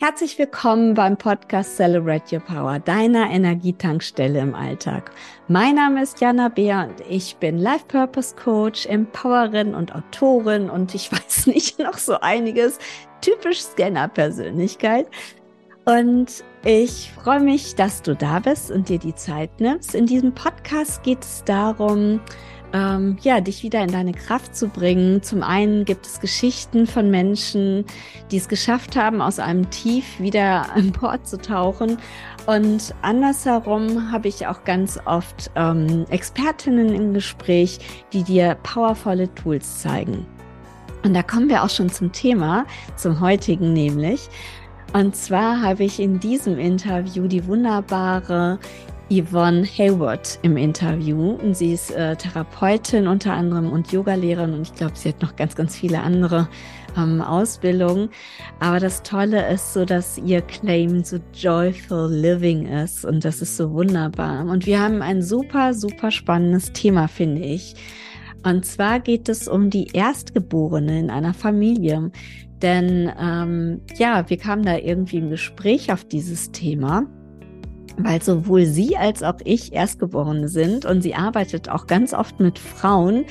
Herzlich willkommen beim Podcast Celebrate Your Power, deiner Energietankstelle im Alltag. Mein Name ist Jana Beer und ich bin Life Purpose Coach, Empowerin und Autorin und ich weiß nicht noch so einiges, typisch Scanner-Persönlichkeit. Und ich freue mich, dass du da bist und dir die Zeit nimmst. In diesem Podcast geht es darum, ähm, ja, dich wieder in deine Kraft zu bringen. Zum einen gibt es Geschichten von Menschen, die es geschafft haben, aus einem Tief wieder an Bord zu tauchen. Und andersherum habe ich auch ganz oft ähm, Expertinnen im Gespräch, die dir powervolle Tools zeigen. Und da kommen wir auch schon zum Thema, zum heutigen nämlich. Und zwar habe ich in diesem Interview die wunderbare Yvonne Hayward im Interview. Und sie ist äh, Therapeutin unter anderem und Yogalehrerin und ich glaube, sie hat noch ganz, ganz viele andere ähm, Ausbildungen. Aber das Tolle ist so, dass ihr Claim so joyful living ist und das ist so wunderbar. Und wir haben ein super, super spannendes Thema, finde ich. Und zwar geht es um die Erstgeborene in einer Familie. Denn ähm, ja, wir kamen da irgendwie im Gespräch auf dieses Thema weil sowohl sie als auch ich Erstgeborene sind und sie arbeitet auch ganz oft mit Frauen,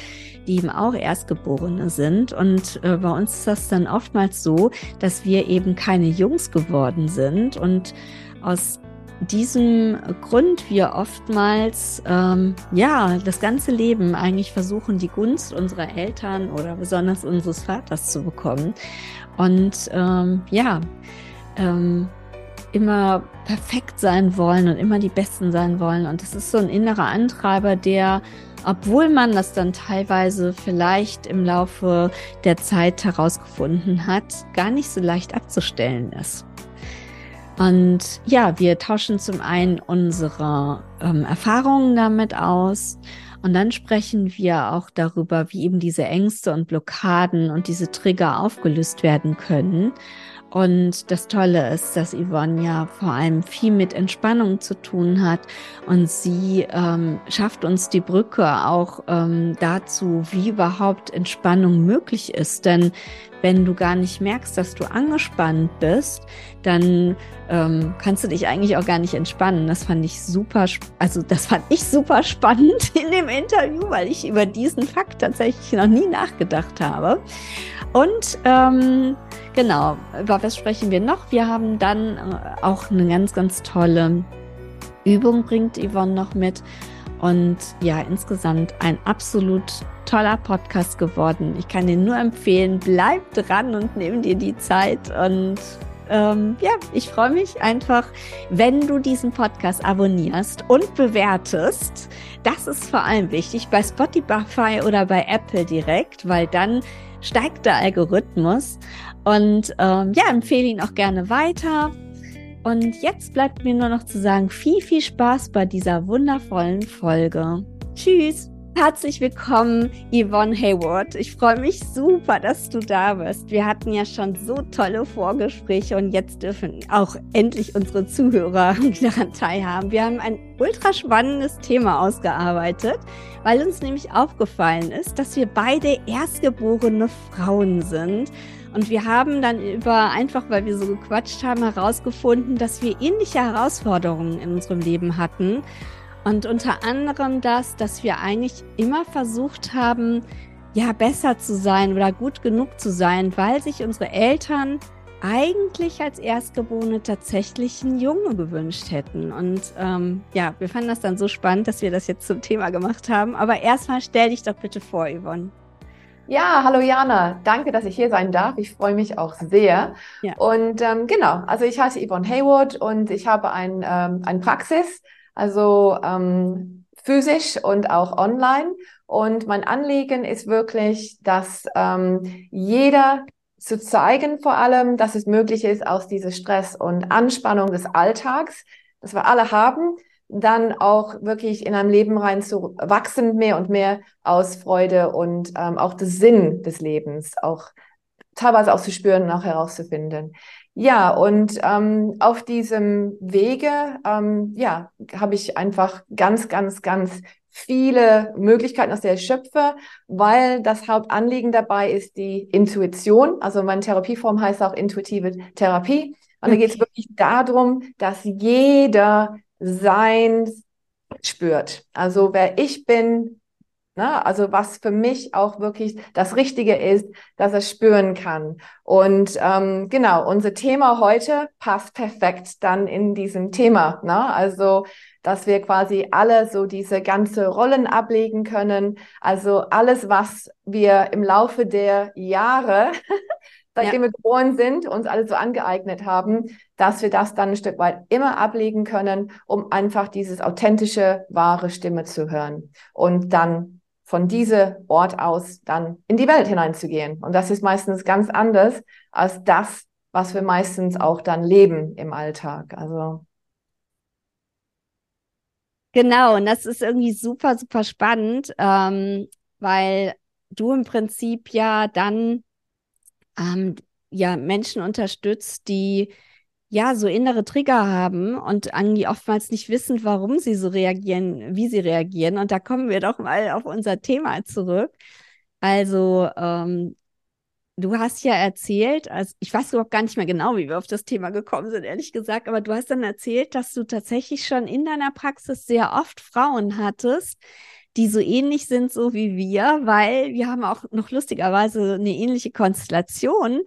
die eben auch Erstgeborene sind. Und äh, bei uns ist das dann oftmals so, dass wir eben keine Jungs geworden sind und aus diesem Grund wir oftmals ähm, ja das ganze Leben eigentlich versuchen, die Gunst unserer Eltern oder besonders unseres Vaters zu bekommen. Und ähm, ja, ähm, immer perfekt sein wollen und immer die Besten sein wollen. Und das ist so ein innerer Antreiber, der, obwohl man das dann teilweise vielleicht im Laufe der Zeit herausgefunden hat, gar nicht so leicht abzustellen ist. Und ja, wir tauschen zum einen unsere ähm, Erfahrungen damit aus und dann sprechen wir auch darüber, wie eben diese Ängste und Blockaden und diese Trigger aufgelöst werden können. Und das Tolle ist, dass Yvonne ja vor allem viel mit Entspannung zu tun hat und sie ähm, schafft uns die Brücke auch ähm, dazu, wie überhaupt Entspannung möglich ist. Denn wenn du gar nicht merkst, dass du angespannt bist, dann ähm, kannst du dich eigentlich auch gar nicht entspannen. Das fand ich super, also das fand ich super spannend in dem Interview, weil ich über diesen Fakt tatsächlich noch nie nachgedacht habe. Und ähm, genau, über was sprechen wir noch? Wir haben dann äh, auch eine ganz, ganz tolle Übung, bringt Yvonne noch mit. Und ja, insgesamt ein absolut toller Podcast geworden. Ich kann dir nur empfehlen, bleib dran und nimm dir die Zeit. Und ähm, ja, ich freue mich einfach, wenn du diesen Podcast abonnierst und bewertest. Das ist vor allem wichtig bei Spotify oder bei Apple direkt, weil dann steigt der Algorithmus. Und ähm, ja, empfehle ihn auch gerne weiter. Und jetzt bleibt mir nur noch zu sagen, viel, viel Spaß bei dieser wundervollen Folge. Tschüss! Herzlich willkommen, Yvonne Hayward. Ich freue mich super, dass du da bist. Wir hatten ja schon so tolle Vorgespräche und jetzt dürfen auch endlich unsere Zuhörer daran teilhaben. Wir haben ein ultra spannendes Thema ausgearbeitet, weil uns nämlich aufgefallen ist, dass wir beide erstgeborene Frauen sind. Und wir haben dann über, einfach weil wir so gequatscht haben, herausgefunden, dass wir ähnliche Herausforderungen in unserem Leben hatten und unter anderem das, dass wir eigentlich immer versucht haben, ja, besser zu sein oder gut genug zu sein, weil sich unsere Eltern eigentlich als Erstgeborene tatsächlich einen Junge gewünscht hätten. Und ähm, ja, wir fanden das dann so spannend, dass wir das jetzt zum Thema gemacht haben. Aber erstmal stell dich doch bitte vor, Yvonne. Ja, hallo Jana, danke, dass ich hier sein darf. Ich freue mich auch sehr. Ja. Und ähm, genau, also ich heiße Yvonne Hayward und ich habe ein, ähm, eine Praxis also ähm, physisch und auch online. Und mein Anliegen ist wirklich, dass ähm, jeder zu zeigen vor allem, dass es möglich ist, aus dieser Stress und Anspannung des Alltags, das wir alle haben, dann auch wirklich in ein Leben rein zu wachsen, mehr und mehr aus Freude und ähm, auch des Sinn des Lebens, auch teilweise auch zu spüren und auch herauszufinden. Ja, und ähm, auf diesem Wege, ähm, ja, habe ich einfach ganz, ganz, ganz viele Möglichkeiten, aus der schöpfe, weil das Hauptanliegen dabei ist die Intuition. Also meine Therapieform heißt auch intuitive Therapie. Und da geht es wirklich darum, dass jeder sein spürt. Also wer ich bin, Ne? Also was für mich auch wirklich das Richtige ist, dass er spüren kann. Und ähm, genau, unser Thema heute passt perfekt dann in diesem Thema. Ne? Also dass wir quasi alle so diese ganze Rollen ablegen können. Also alles, was wir im Laufe der Jahre, seitdem ja. wir geboren sind, uns alle so angeeignet haben, dass wir das dann ein Stück weit immer ablegen können, um einfach dieses authentische, wahre Stimme zu hören. Und dann von diesem Ort aus dann in die Welt hineinzugehen. Und das ist meistens ganz anders als das, was wir meistens auch dann leben im Alltag. Also. Genau, und das ist irgendwie super, super spannend, ähm, weil du im Prinzip ja dann ähm, ja Menschen unterstützt, die ja, so innere Trigger haben und irgendwie oftmals nicht wissen, warum sie so reagieren, wie sie reagieren. Und da kommen wir doch mal auf unser Thema zurück. Also, ähm, du hast ja erzählt, also ich weiß überhaupt gar nicht mehr genau, wie wir auf das Thema gekommen sind, ehrlich gesagt, aber du hast dann erzählt, dass du tatsächlich schon in deiner Praxis sehr oft Frauen hattest, die so ähnlich sind, so wie wir, weil wir haben auch noch lustigerweise eine ähnliche Konstellation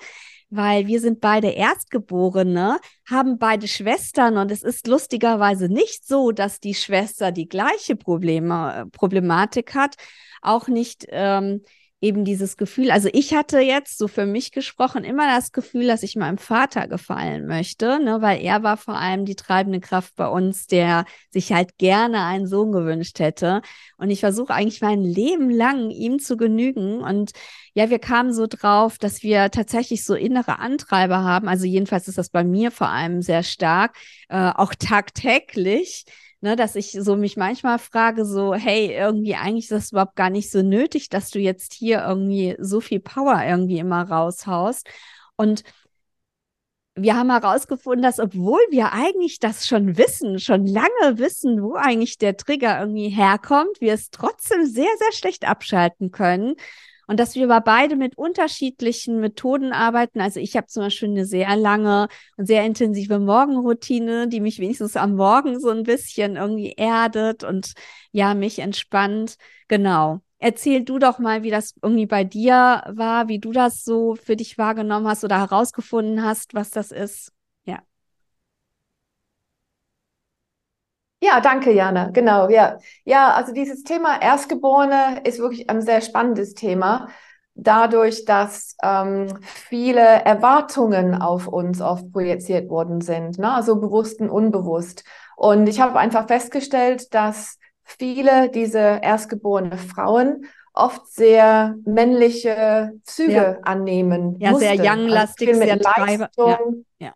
weil wir sind beide Erstgeborene, haben beide Schwestern und es ist lustigerweise nicht so, dass die Schwester die gleiche Probleme, äh, Problematik hat, auch nicht ähm, eben dieses Gefühl, also ich hatte jetzt so für mich gesprochen immer das Gefühl, dass ich meinem Vater gefallen möchte, ne, weil er war vor allem die treibende Kraft bei uns, der sich halt gerne einen Sohn gewünscht hätte. Und ich versuche eigentlich mein Leben lang ihm zu genügen. Und ja, wir kamen so drauf, dass wir tatsächlich so innere Antreiber haben. Also jedenfalls ist das bei mir vor allem sehr stark, äh, auch tagtäglich ne, dass ich so mich manchmal frage, so, hey, irgendwie eigentlich ist das überhaupt gar nicht so nötig, dass du jetzt hier irgendwie so viel Power irgendwie immer raushaust. Und wir haben herausgefunden, dass obwohl wir eigentlich das schon wissen, schon lange wissen, wo eigentlich der Trigger irgendwie herkommt, wir es trotzdem sehr, sehr schlecht abschalten können und dass wir aber beide mit unterschiedlichen Methoden arbeiten. Also ich habe zum Beispiel eine sehr lange und sehr intensive Morgenroutine, die mich wenigstens am Morgen so ein bisschen irgendwie erdet und ja, mich entspannt. Genau. Erzähl du doch mal, wie das irgendwie bei dir war, wie du das so für dich wahrgenommen hast oder herausgefunden hast, was das ist. Ja, danke, Jana. Genau, ja. Ja, also dieses Thema Erstgeborene ist wirklich ein sehr spannendes Thema. Dadurch, dass ähm, viele Erwartungen auf uns oft projiziert worden sind, ne? also bewusst und unbewusst. Und ich habe einfach festgestellt, dass viele diese erstgeborene Frauen oft sehr männliche Züge ja. annehmen. Ja, mussten. sehr young-lastig, also sehr Leistung, ja. ja.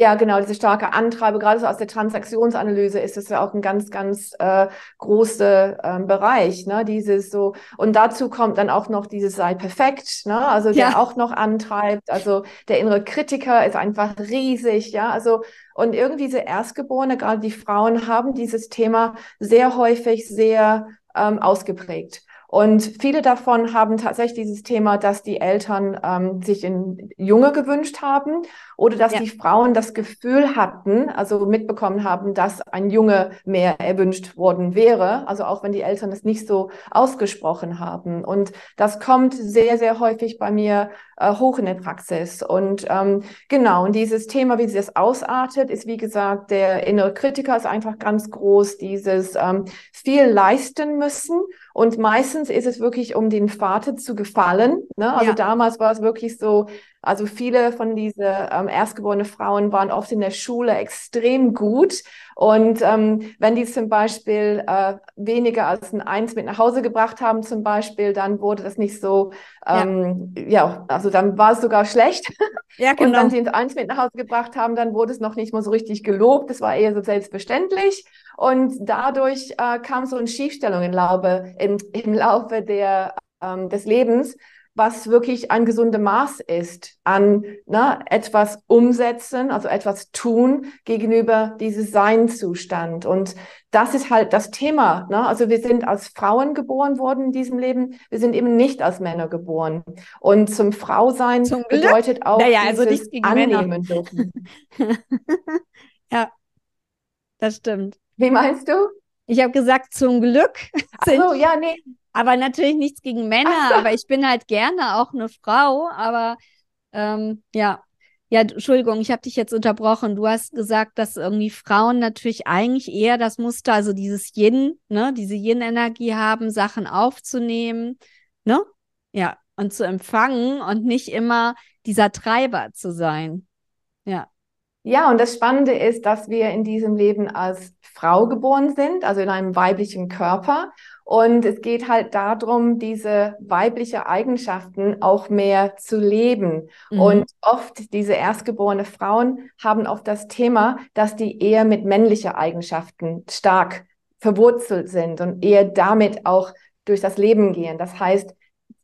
Ja, genau, diese starke Antreibe, gerade so aus der Transaktionsanalyse ist es ja auch ein ganz, ganz äh, großer ähm, Bereich, ne? Dieses so, und dazu kommt dann auch noch dieses sei perfekt, ne? Also der ja. auch noch antreibt. Also der innere Kritiker ist einfach riesig, ja. Also, und irgendwie diese Erstgeborene, gerade die Frauen, haben dieses Thema sehr häufig sehr ähm, ausgeprägt. Und viele davon haben tatsächlich dieses Thema, dass die Eltern ähm, sich in Junge gewünscht haben oder dass ja. die Frauen das Gefühl hatten, also mitbekommen haben, dass ein Junge mehr erwünscht worden wäre. Also auch wenn die Eltern es nicht so ausgesprochen haben. Und das kommt sehr, sehr häufig bei mir äh, hoch in der Praxis. Und ähm, genau, und dieses Thema, wie sie es ausartet, ist wie gesagt, der innere Kritiker ist einfach ganz groß, dieses ähm, viel leisten müssen und meistens ist es wirklich, um den Vater zu gefallen. Ne? Also ja. damals war es wirklich so, also viele von diesen ähm, erstgeborenen Frauen waren oft in der Schule extrem gut. Und ähm, wenn die zum Beispiel äh, weniger als ein Eins mit nach Hause gebracht haben, zum Beispiel, dann wurde das nicht so, ähm, ja. ja. also dann war es sogar schlecht. Ja, genau. Und wenn sie ein Eins mit nach Hause gebracht haben, dann wurde es noch nicht mal so richtig gelobt. Das war eher so selbstverständlich. Und dadurch äh, kam so eine Schiefstellung im Laufe, im, im Laufe der, ähm, des Lebens, was wirklich ein gesundes Maß ist an ne, etwas umsetzen, also etwas tun gegenüber diesem Seinzustand. Und das ist halt das Thema. Ne? Also wir sind als Frauen geboren worden in diesem Leben. Wir sind eben nicht als Männer geboren. Und zum Frausein zum bedeutet auch naja, also dieses annehmen dürfen. ja, das stimmt. Wie meinst du? Ich habe gesagt, zum Glück. Ach so, ja, nee. Aber natürlich nichts gegen Männer, aber ich bin halt gerne auch eine Frau, aber ähm, ja. Ja, Entschuldigung, ich habe dich jetzt unterbrochen. Du hast gesagt, dass irgendwie Frauen natürlich eigentlich eher das Muster, also dieses Yin, ne, diese Yin-Energie haben, Sachen aufzunehmen, ne? Ja, und zu empfangen und nicht immer dieser Treiber zu sein. Ja. Ja, und das Spannende ist, dass wir in diesem Leben als Frau geboren sind, also in einem weiblichen Körper. Und es geht halt darum, diese weibliche Eigenschaften auch mehr zu leben. Mhm. Und oft diese erstgeborene Frauen haben oft das Thema, dass die eher mit männlichen Eigenschaften stark verwurzelt sind und eher damit auch durch das Leben gehen. Das heißt,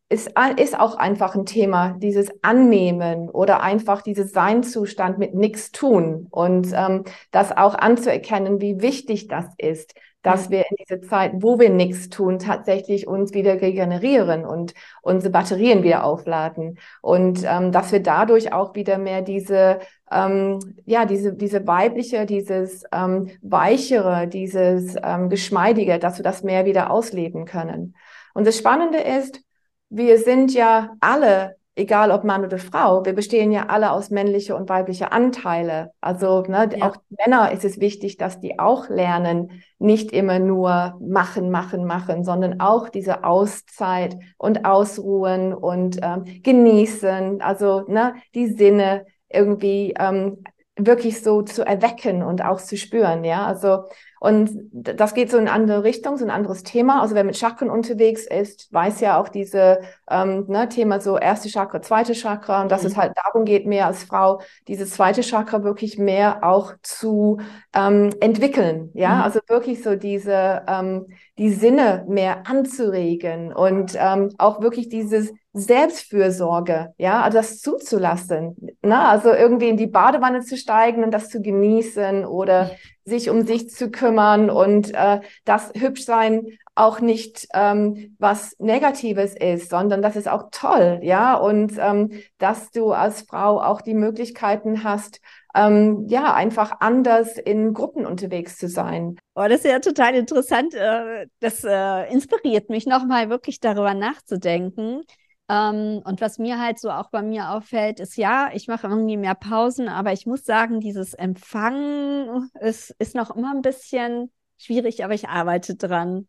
ist, ist auch einfach ein Thema, dieses Annehmen oder einfach dieses Seinzustand mit nichts tun und ähm, das auch anzuerkennen, wie wichtig das ist, dass wir in dieser Zeit, wo wir nichts tun, tatsächlich uns wieder regenerieren und unsere Batterien wieder aufladen und ähm, dass wir dadurch auch wieder mehr diese ähm, ja diese diese weibliche, dieses ähm, weichere, dieses ähm, geschmeidige, dass wir das mehr wieder ausleben können. Und das Spannende ist, wir sind ja alle, egal ob Mann oder Frau, wir bestehen ja alle aus männliche und weibliche Anteile. Also ne, ja. auch Männer ist es wichtig, dass die auch lernen, nicht immer nur machen, machen, machen, sondern auch diese Auszeit und Ausruhen und ähm, genießen, also ne, die Sinne irgendwie ähm, wirklich so zu erwecken und auch zu spüren, ja. Also und das geht so in eine andere Richtung, so ein anderes Thema. Also wer mit Chakren unterwegs ist, weiß ja auch diese ähm, ne, Thema so erste Chakra, zweite Chakra und dass mhm. es halt darum geht, mehr als Frau dieses zweite Chakra wirklich mehr auch zu ähm, entwickeln. Ja, mhm. also wirklich so diese ähm, die Sinne mehr anzuregen und ähm, auch wirklich dieses Selbstfürsorge, ja, also das zuzulassen, ne? also irgendwie in die Badewanne zu steigen und das zu genießen oder sich um sich zu kümmern und äh, das Hübschsein auch nicht ähm, was Negatives ist, sondern das ist auch toll, ja, und ähm, dass du als Frau auch die Möglichkeiten hast, ähm, ja, einfach anders in Gruppen unterwegs zu sein. Oh, das ist ja total interessant. Äh, das äh, inspiriert mich nochmal wirklich darüber nachzudenken. Ähm, und was mir halt so auch bei mir auffällt, ist ja, ich mache irgendwie mehr Pausen, aber ich muss sagen, dieses Empfangen ist, ist noch immer ein bisschen schwierig, aber ich arbeite dran.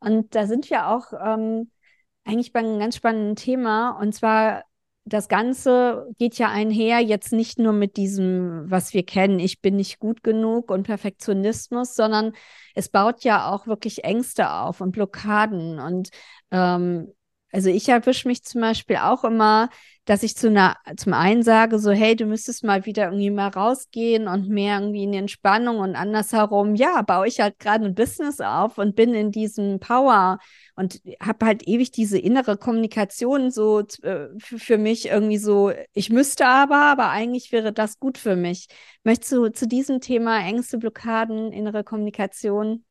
Und da sind wir auch ähm, eigentlich bei einem ganz spannenden Thema. Und zwar, das Ganze geht ja einher jetzt nicht nur mit diesem, was wir kennen, ich bin nicht gut genug und Perfektionismus, sondern es baut ja auch wirklich Ängste auf und Blockaden. Und ähm, also ich erwische mich zum Beispiel auch immer, dass ich zu einer, zum einen sage, so, hey, du müsstest mal wieder irgendwie mal rausgehen und mehr irgendwie in die Entspannung und andersherum, ja, baue ich halt gerade ein Business auf und bin in diesem Power und habe halt ewig diese innere Kommunikation so äh, für mich irgendwie so, ich müsste aber, aber eigentlich wäre das gut für mich. Möchtest du zu diesem Thema Ängste, Blockaden, innere Kommunikation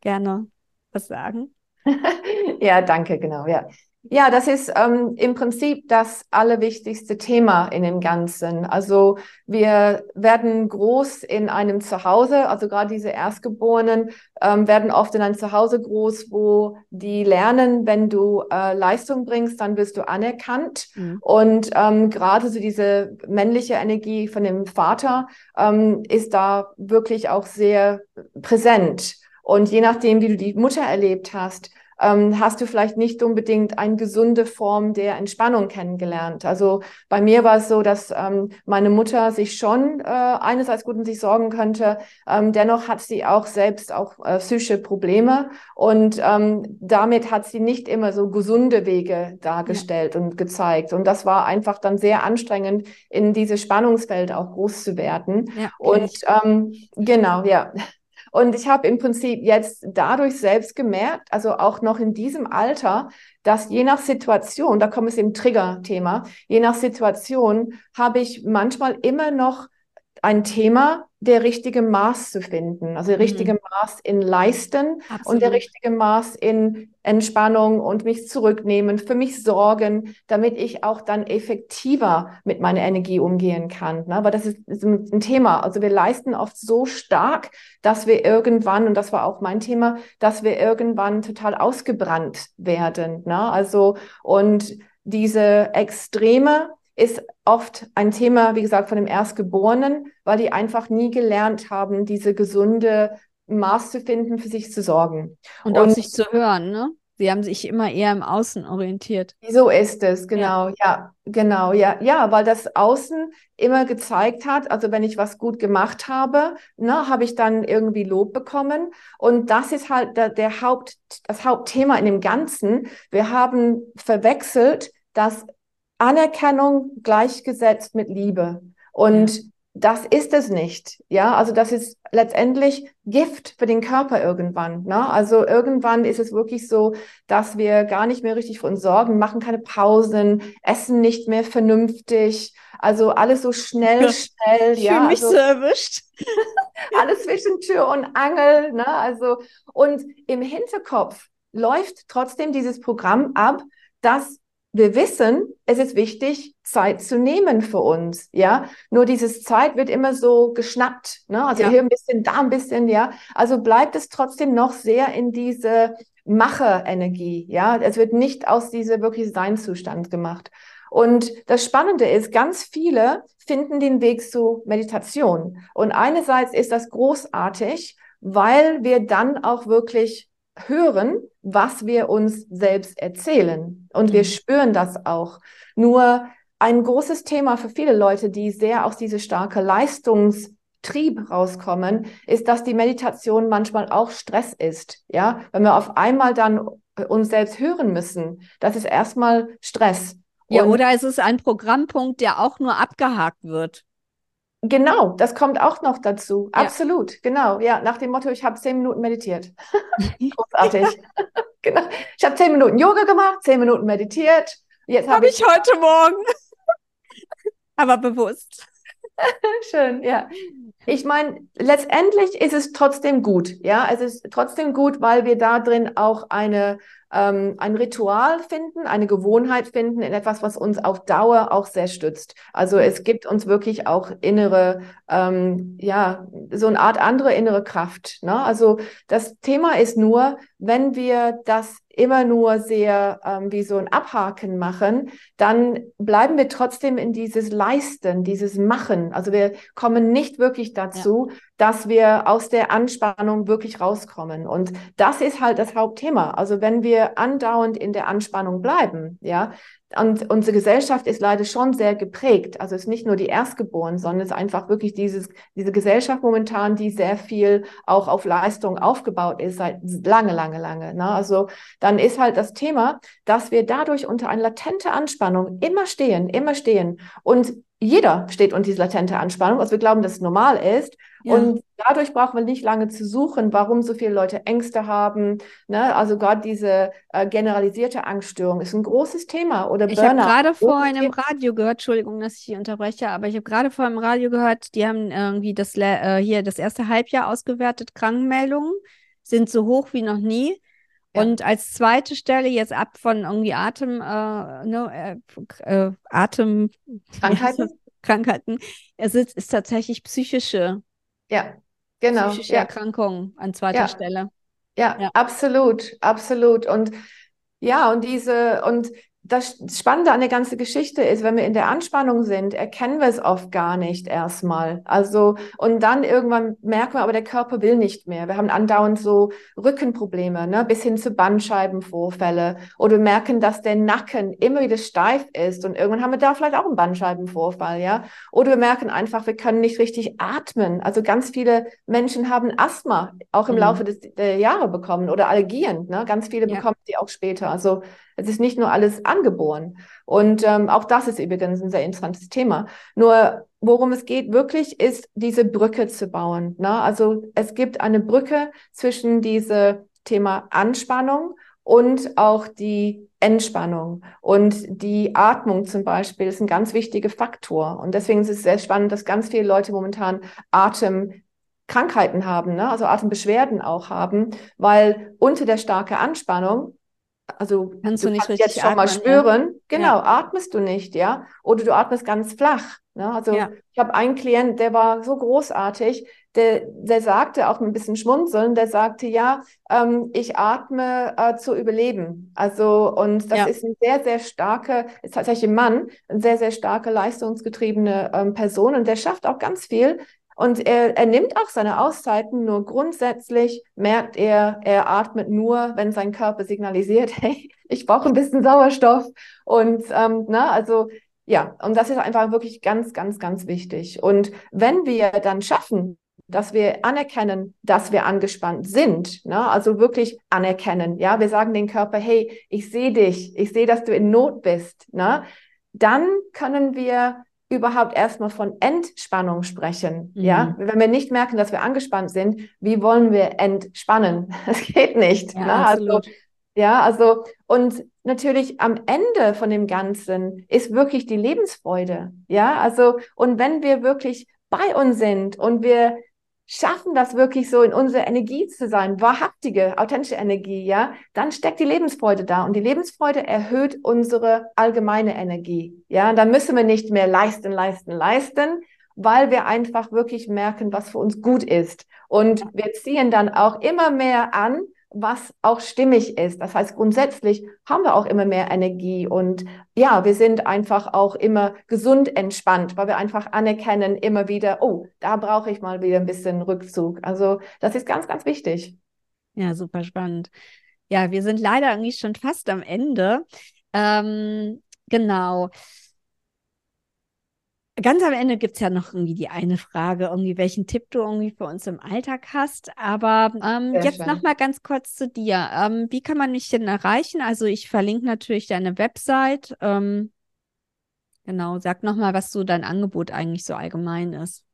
gerne was sagen? ja, danke, genau, ja. Ja, das ist ähm, im Prinzip das allerwichtigste Thema in dem Ganzen. Also wir werden groß in einem Zuhause, also gerade diese Erstgeborenen ähm, werden oft in einem Zuhause groß, wo die lernen, wenn du äh, Leistung bringst, dann wirst du anerkannt. Mhm. Und ähm, gerade so diese männliche Energie von dem Vater ähm, ist da wirklich auch sehr präsent. Und je nachdem, wie du die Mutter erlebt hast, ähm, hast du vielleicht nicht unbedingt eine gesunde Form der Entspannung kennengelernt. Also bei mir war es so, dass ähm, meine Mutter sich schon äh, einerseits gut um sich sorgen könnte, ähm, dennoch hat sie auch selbst auch äh, psychische Probleme und ähm, damit hat sie nicht immer so gesunde Wege dargestellt ja. und gezeigt. Und das war einfach dann sehr anstrengend, in dieses Spannungsfeld auch groß zu werden. Ja, und ähm, genau, ja. Und ich habe im Prinzip jetzt dadurch selbst gemerkt, also auch noch in diesem Alter, dass je nach Situation, da kommt es im Trigger-Thema, je nach Situation habe ich manchmal immer noch ein Thema, der richtige Maß zu finden. Also der richtige mhm. Maß in Leisten Absolut. und der richtige Maß in Entspannung und mich zurücknehmen, für mich sorgen, damit ich auch dann effektiver mit meiner Energie umgehen kann. Ne? Aber das ist, ist ein Thema. Also wir leisten oft so stark, dass wir irgendwann, und das war auch mein Thema, dass wir irgendwann total ausgebrannt werden. Ne? Also und diese Extreme ist oft ein Thema, wie gesagt, von dem Erstgeborenen, weil die einfach nie gelernt haben, diese gesunde Maß zu finden, für sich zu sorgen. Und, und auf sich zu hören, ne? Sie haben sich immer eher im Außen orientiert. So ist es, genau, ja. ja, genau, ja, ja, weil das Außen immer gezeigt hat, also wenn ich was gut gemacht habe, ne, habe ich dann irgendwie Lob bekommen. Und das ist halt der, der Haupt, das Hauptthema in dem Ganzen. Wir haben verwechselt, dass Anerkennung gleichgesetzt mit Liebe. Und das ist es nicht. Ja, also das ist letztendlich Gift für den Körper irgendwann. Ne? Also irgendwann ist es wirklich so, dass wir gar nicht mehr richtig für uns sorgen, machen keine Pausen, essen nicht mehr vernünftig. Also alles so schnell, schnell. Ich ja, fühle mich also, so erwischt. alles zwischen Tür und Angel. Ne? Also, und im Hinterkopf läuft trotzdem dieses Programm ab, dass wir wissen, es ist wichtig, Zeit zu nehmen für uns, ja. Nur dieses Zeit wird immer so geschnappt, ne? Also ja. hier ein bisschen, da ein bisschen, ja. Also bleibt es trotzdem noch sehr in diese Macherenergie, ja. Es wird nicht aus dieser wirklich Seinzustand gemacht. Und das Spannende ist, ganz viele finden den Weg zu Meditation. Und einerseits ist das großartig, weil wir dann auch wirklich hören, was wir uns selbst erzählen. Und wir mhm. spüren das auch. Nur ein großes Thema für viele Leute, die sehr aus diese starke Leistungstrieb rauskommen, ist, dass die Meditation manchmal auch Stress ist. Ja, wenn wir auf einmal dann uns selbst hören müssen, das ist erstmal Stress. Ja, Und oder es ist ein Programmpunkt, der auch nur abgehakt wird. Genau, das kommt auch noch dazu. Ja. Absolut, genau. Ja, nach dem Motto, ich habe zehn Minuten meditiert. Großartig. genau. Ich habe zehn Minuten Yoga gemacht, zehn Minuten meditiert. Jetzt habe hab ich, ich heute Morgen. Aber bewusst. Schön, ja. Ich meine, letztendlich ist es trotzdem gut. Ja, es ist trotzdem gut, weil wir da drin auch eine ähm, ein Ritual finden, eine Gewohnheit finden in etwas, was uns auf Dauer auch sehr stützt. Also es gibt uns wirklich auch innere, ähm, ja, so eine Art andere innere Kraft. Ne? Also das Thema ist nur, wenn wir das immer nur sehr ähm, wie so ein Abhaken machen, dann bleiben wir trotzdem in dieses Leisten, dieses Machen. Also wir kommen nicht wirklich dazu, ja. dass wir aus der Anspannung wirklich rauskommen. Und das ist halt das Hauptthema. Also wenn wir andauernd in der Anspannung bleiben, ja, und unsere Gesellschaft ist leider schon sehr geprägt. Also es ist nicht nur die Erstgeborenen, sondern es ist einfach wirklich dieses, diese Gesellschaft momentan, die sehr viel auch auf Leistung aufgebaut ist, seit lange, lange, lange. Ne? Also dann ist halt das Thema, dass wir dadurch unter einer latente Anspannung immer stehen, immer stehen. Und jeder steht unter dieser latente Anspannung, also wir glauben, dass es normal ist. Ja. Und dadurch brauchen wir nicht lange zu suchen, warum so viele Leute Ängste haben. Ne? Also gerade diese äh, generalisierte Angststörung ist ein großes Thema. Oder ich habe gerade vor einem Radio gehört, Entschuldigung, dass ich hier unterbreche, aber ich habe gerade vor einem Radio gehört, die haben irgendwie das äh, hier das erste Halbjahr ausgewertet, Krankenmeldungen sind so hoch wie noch nie. Ja. Und als zweite Stelle jetzt ab von irgendwie Atem, äh, ne, äh, äh Atem Krankheiten. Krankheiten. Es ist, ist tatsächlich psychische. Ja, genau. Psychische ja. Erkrankungen an zweiter ja. Stelle. Ja, ja, absolut, absolut. Und ja, und diese, und das Spannende an der ganzen Geschichte ist, wenn wir in der Anspannung sind, erkennen wir es oft gar nicht erstmal. Also, und dann irgendwann merken wir, aber der Körper will nicht mehr. Wir haben andauernd so Rückenprobleme, ne, bis hin zu Bandscheibenvorfälle. Oder wir merken, dass der Nacken immer wieder steif ist und irgendwann haben wir da vielleicht auch einen Bandscheibenvorfall, ja. Oder wir merken einfach, wir können nicht richtig atmen. Also ganz viele Menschen haben Asthma auch im mhm. Laufe des, der Jahre bekommen oder Allergien, ne. Ganz viele ja. bekommen sie auch später. Also, es ist nicht nur alles angeboren. Und ähm, auch das ist übrigens ein sehr interessantes Thema. Nur worum es geht wirklich, ist diese Brücke zu bauen. Ne? Also es gibt eine Brücke zwischen diese Thema Anspannung und auch die Entspannung. Und die Atmung zum Beispiel ist ein ganz wichtiger Faktor. Und deswegen ist es sehr spannend, dass ganz viele Leute momentan Atemkrankheiten haben, ne? also Atembeschwerden auch haben, weil unter der starken Anspannung also kannst du, du nicht kannst jetzt schon atmen, mal spüren, ja. genau, ja. atmest du nicht, ja, oder du atmest ganz flach. Ne? Also ja. ich habe einen Klient, der war so großartig, der, der sagte auch ein bisschen schmunzeln, der sagte, ja, ähm, ich atme äh, zu überleben. Also, und das ja. ist ein sehr, sehr starke, ist tatsächlich ein Mann, eine sehr, sehr starke, leistungsgetriebene ähm, Person und der schafft auch ganz viel. Und er, er nimmt auch seine Auszeiten, nur grundsätzlich merkt er, er atmet nur, wenn sein Körper signalisiert, hey, ich brauche ein bisschen Sauerstoff. Und ähm, na, also ja, und das ist einfach wirklich ganz, ganz, ganz wichtig. Und wenn wir dann schaffen, dass wir anerkennen, dass wir angespannt sind, ne? also wirklich anerkennen, ja, wir sagen den Körper, hey, ich sehe dich, ich sehe, dass du in Not bist, ne? dann können wir überhaupt erstmal von Entspannung sprechen, mhm. ja, wenn wir nicht merken, dass wir angespannt sind, wie wollen wir entspannen? Das geht nicht, ja, ne? also ja, also und natürlich am Ende von dem Ganzen ist wirklich die Lebensfreude. Ja, also und wenn wir wirklich bei uns sind und wir schaffen das wirklich so in unsere Energie zu sein, wahrhaftige, authentische Energie, ja, dann steckt die Lebensfreude da und die Lebensfreude erhöht unsere allgemeine Energie. Ja, und dann müssen wir nicht mehr leisten, leisten, leisten, weil wir einfach wirklich merken, was für uns gut ist. Und wir ziehen dann auch immer mehr an, was auch stimmig ist. Das heißt, grundsätzlich haben wir auch immer mehr Energie und ja, wir sind einfach auch immer gesund entspannt, weil wir einfach anerkennen immer wieder, oh, da brauche ich mal wieder ein bisschen Rückzug. Also das ist ganz, ganz wichtig. Ja, super spannend. Ja, wir sind leider irgendwie schon fast am Ende. Ähm, genau. Ganz am Ende gibt es ja noch irgendwie die eine Frage, irgendwie welchen Tipp du irgendwie für uns im Alltag hast. Aber ähm, jetzt noch mal ganz kurz zu dir. Ähm, wie kann man mich denn erreichen? Also ich verlinke natürlich deine Website. Ähm, genau, sag noch mal, was so dein Angebot eigentlich so allgemein ist.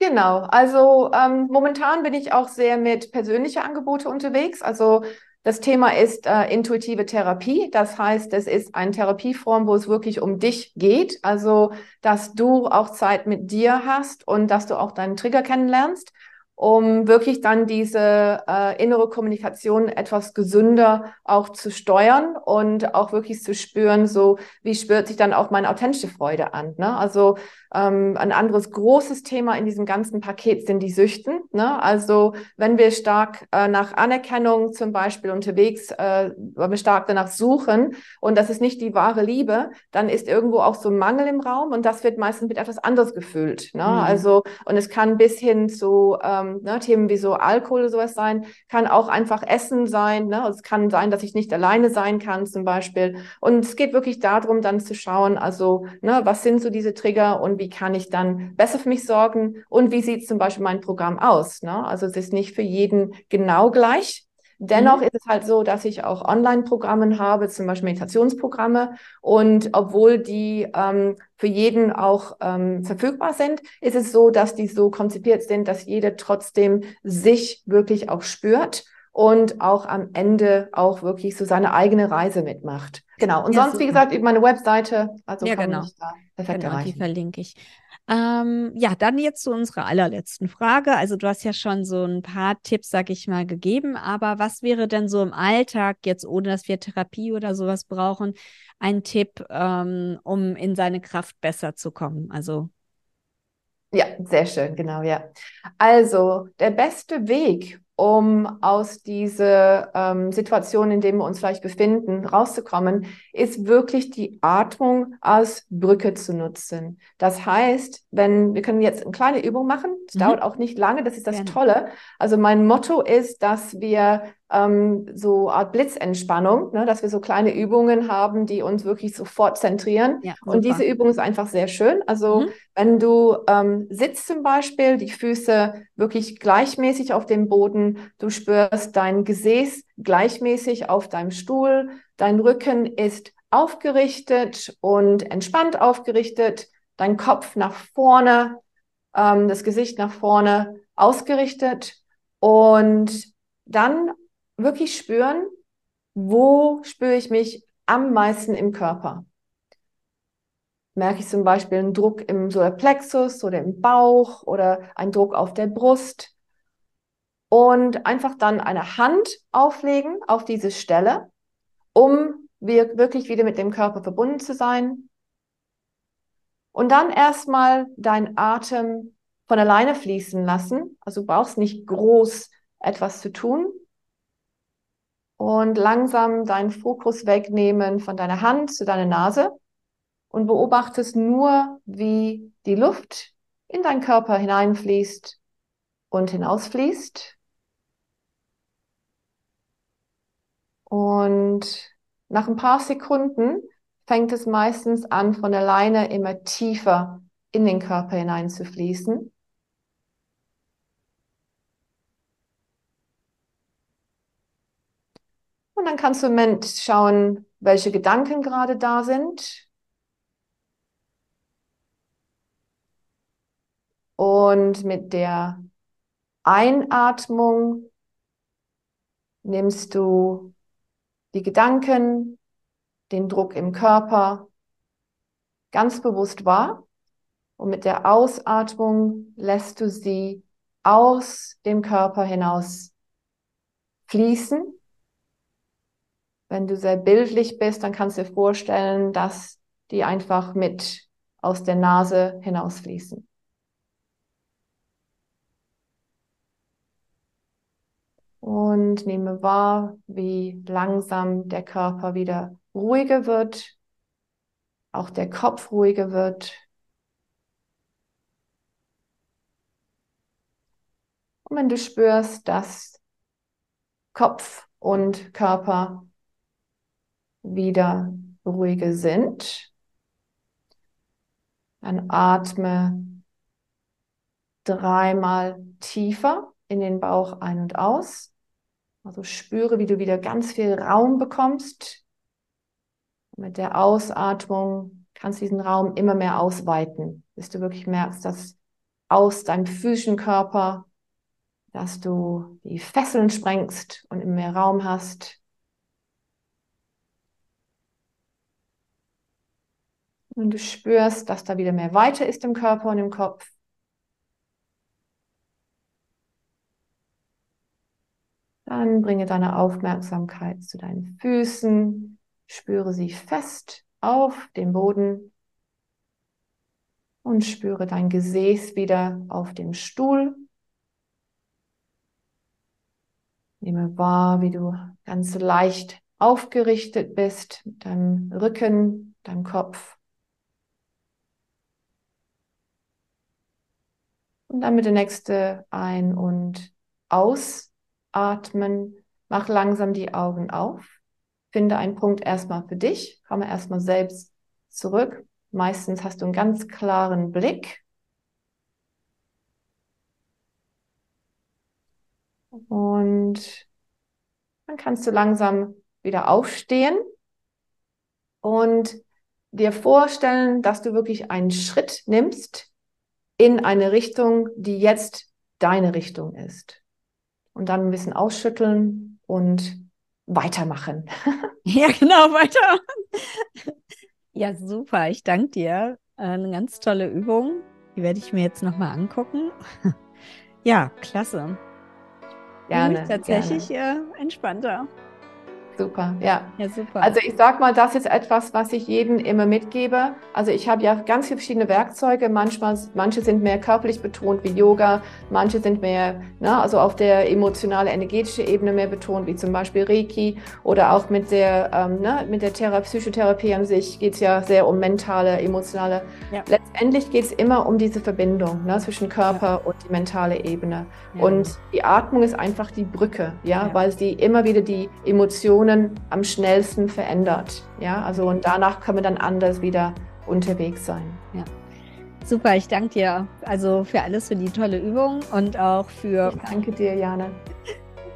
Genau, also ähm, momentan bin ich auch sehr mit persönlichen Angeboten unterwegs. Also das Thema ist äh, intuitive Therapie. Das heißt, es ist eine Therapieform, wo es wirklich um dich geht. Also, dass du auch Zeit mit dir hast und dass du auch deinen Trigger kennenlernst um wirklich dann diese äh, innere Kommunikation etwas gesünder auch zu steuern und auch wirklich zu spüren, so wie spürt sich dann auch meine authentische Freude an. Ne? Also ähm, ein anderes großes Thema in diesem ganzen Paket sind die Süchten. Ne? Also wenn wir stark äh, nach Anerkennung zum Beispiel unterwegs, äh, wenn wir stark danach suchen und das ist nicht die wahre Liebe, dann ist irgendwo auch so ein Mangel im Raum und das wird meistens mit etwas anderes gefüllt. Ne? Mhm. Also und es kann bis hin zu ähm, ähm, ne, Themen wie so Alkohol oder sowas sein, kann auch einfach Essen sein. Ne? Also es kann sein, dass ich nicht alleine sein kann zum Beispiel. Und es geht wirklich darum, dann zu schauen, also ne, was sind so diese Trigger und wie kann ich dann besser für mich sorgen und wie sieht zum Beispiel mein Programm aus. Ne? Also es ist nicht für jeden genau gleich. Dennoch mhm. ist es halt so, dass ich auch Online-Programme habe, zum Beispiel Meditationsprogramme. Und obwohl die ähm, für jeden auch ähm, verfügbar sind, ist es so, dass die so konzipiert sind, dass jeder trotzdem sich wirklich auch spürt und auch am Ende auch wirklich so seine eigene Reise mitmacht. Genau. Und ja, sonst, super. wie gesagt, meine Webseite, also ja, kann genau. perfekt genau, erreichen. Die verlinke ich. Ähm, ja, dann jetzt zu unserer allerletzten Frage. Also du hast ja schon so ein paar Tipps, sag ich mal, gegeben, aber was wäre denn so im Alltag jetzt, ohne dass wir Therapie oder sowas brauchen, ein Tipp, ähm, um in seine Kraft besser zu kommen? Also ja, sehr schön, genau, ja. Also der beste Weg, um aus dieser ähm, Situation, in der wir uns vielleicht befinden, rauszukommen, ist wirklich die Atmung als Brücke zu nutzen. Das heißt, wenn wir können jetzt eine kleine Übung machen, es mhm. dauert auch nicht lange, das ist das Gerne. Tolle. Also mein Motto ist, dass wir ähm, so Art Blitzentspannung, ne, dass wir so kleine Übungen haben, die uns wirklich sofort zentrieren. Ja, und diese Übung ist einfach sehr schön. Also mhm. wenn du ähm, sitzt zum Beispiel, die Füße wirklich gleichmäßig auf dem Boden, du spürst dein Gesäß gleichmäßig auf deinem Stuhl, dein Rücken ist aufgerichtet und entspannt aufgerichtet. dein Kopf nach vorne, ähm, das Gesicht nach vorne ausgerichtet und dann wirklich spüren, wo spüre ich mich am meisten im Körper. Merke ich zum Beispiel einen Druck im Solarplexus oder im Bauch oder einen Druck auf der Brust. Und einfach dann eine Hand auflegen auf diese Stelle, um wirklich wieder mit dem Körper verbunden zu sein. Und dann erstmal deinen Atem von alleine fließen lassen. Also du brauchst nicht groß etwas zu tun. Und langsam deinen Fokus wegnehmen von deiner Hand zu deiner Nase und beobachtest nur, wie die Luft in deinen Körper hineinfließt und hinausfließt. Und nach ein paar Sekunden fängt es meistens an, von alleine immer tiefer in den Körper hineinzufließen. Dann kannst du im Moment schauen, welche Gedanken gerade da sind. Und mit der Einatmung nimmst du die Gedanken, den Druck im Körper ganz bewusst wahr. Und mit der Ausatmung lässt du sie aus dem Körper hinaus fließen. Wenn du sehr bildlich bist, dann kannst du dir vorstellen, dass die einfach mit aus der Nase hinausfließen. Und nehme wahr, wie langsam der Körper wieder ruhiger wird, auch der Kopf ruhiger wird. Und wenn du spürst, dass Kopf und Körper wieder ruhiger sind, dann atme dreimal tiefer in den Bauch ein und aus. Also spüre, wie du wieder ganz viel Raum bekommst. mit der Ausatmung kannst du diesen Raum immer mehr ausweiten, bis du wirklich merkst, dass aus deinem physischen Körper, dass du die Fesseln sprengst und immer mehr Raum hast. Und du spürst, dass da wieder mehr Weite ist im Körper und im Kopf. Dann bringe deine Aufmerksamkeit zu deinen Füßen, spüre sie fest auf dem Boden und spüre dein Gesäß wieder auf dem Stuhl. Nehme wahr, wie du ganz leicht aufgerichtet bist mit deinem Rücken, deinem Kopf. Und dann mit der nächste Ein- und Aus atmen, mach langsam die Augen auf, finde einen Punkt erstmal für dich, komme erstmal selbst zurück. Meistens hast du einen ganz klaren Blick. Und dann kannst du langsam wieder aufstehen und dir vorstellen, dass du wirklich einen Schritt nimmst in eine Richtung, die jetzt deine Richtung ist und dann ein bisschen ausschütteln und weitermachen. ja, genau, weitermachen. Ja, super. Ich danke dir. Eine ganz tolle Übung. Die werde ich mir jetzt nochmal angucken. ja, klasse. Gerne. tatsächlich gerne. Äh, entspannter. Super, ja. Ja, super. Also ich sag mal, das ist etwas, was ich jedem immer mitgebe. Also ich habe ja ganz viele verschiedene Werkzeuge. Manchmal, manche sind mehr körperlich betont wie Yoga, manche sind mehr, ne, also auf der emotionale, energetische Ebene mehr betont, wie zum Beispiel Reiki oder auch mit der, ähm, ne, mit der Thera Psychotherapie an sich geht es ja sehr um mentale, emotionale. Ja. Letztendlich geht es immer um diese Verbindung ne, zwischen Körper ja. und die mentale Ebene. Und die Atmung ist einfach die Brücke, ja, weil sie immer wieder die Emotionen Emotionen am schnellsten verändert. Ja, also und danach können wir dann anders wieder unterwegs sein. Ja. Super, ich danke dir also für alles, für die tolle Übung und auch für. Ich danke dir, Jana.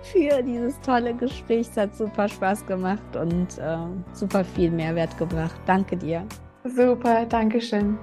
Für dieses tolle Gespräch. Es hat super Spaß gemacht und äh, super viel Mehrwert gebracht. Danke dir. Super, danke schön.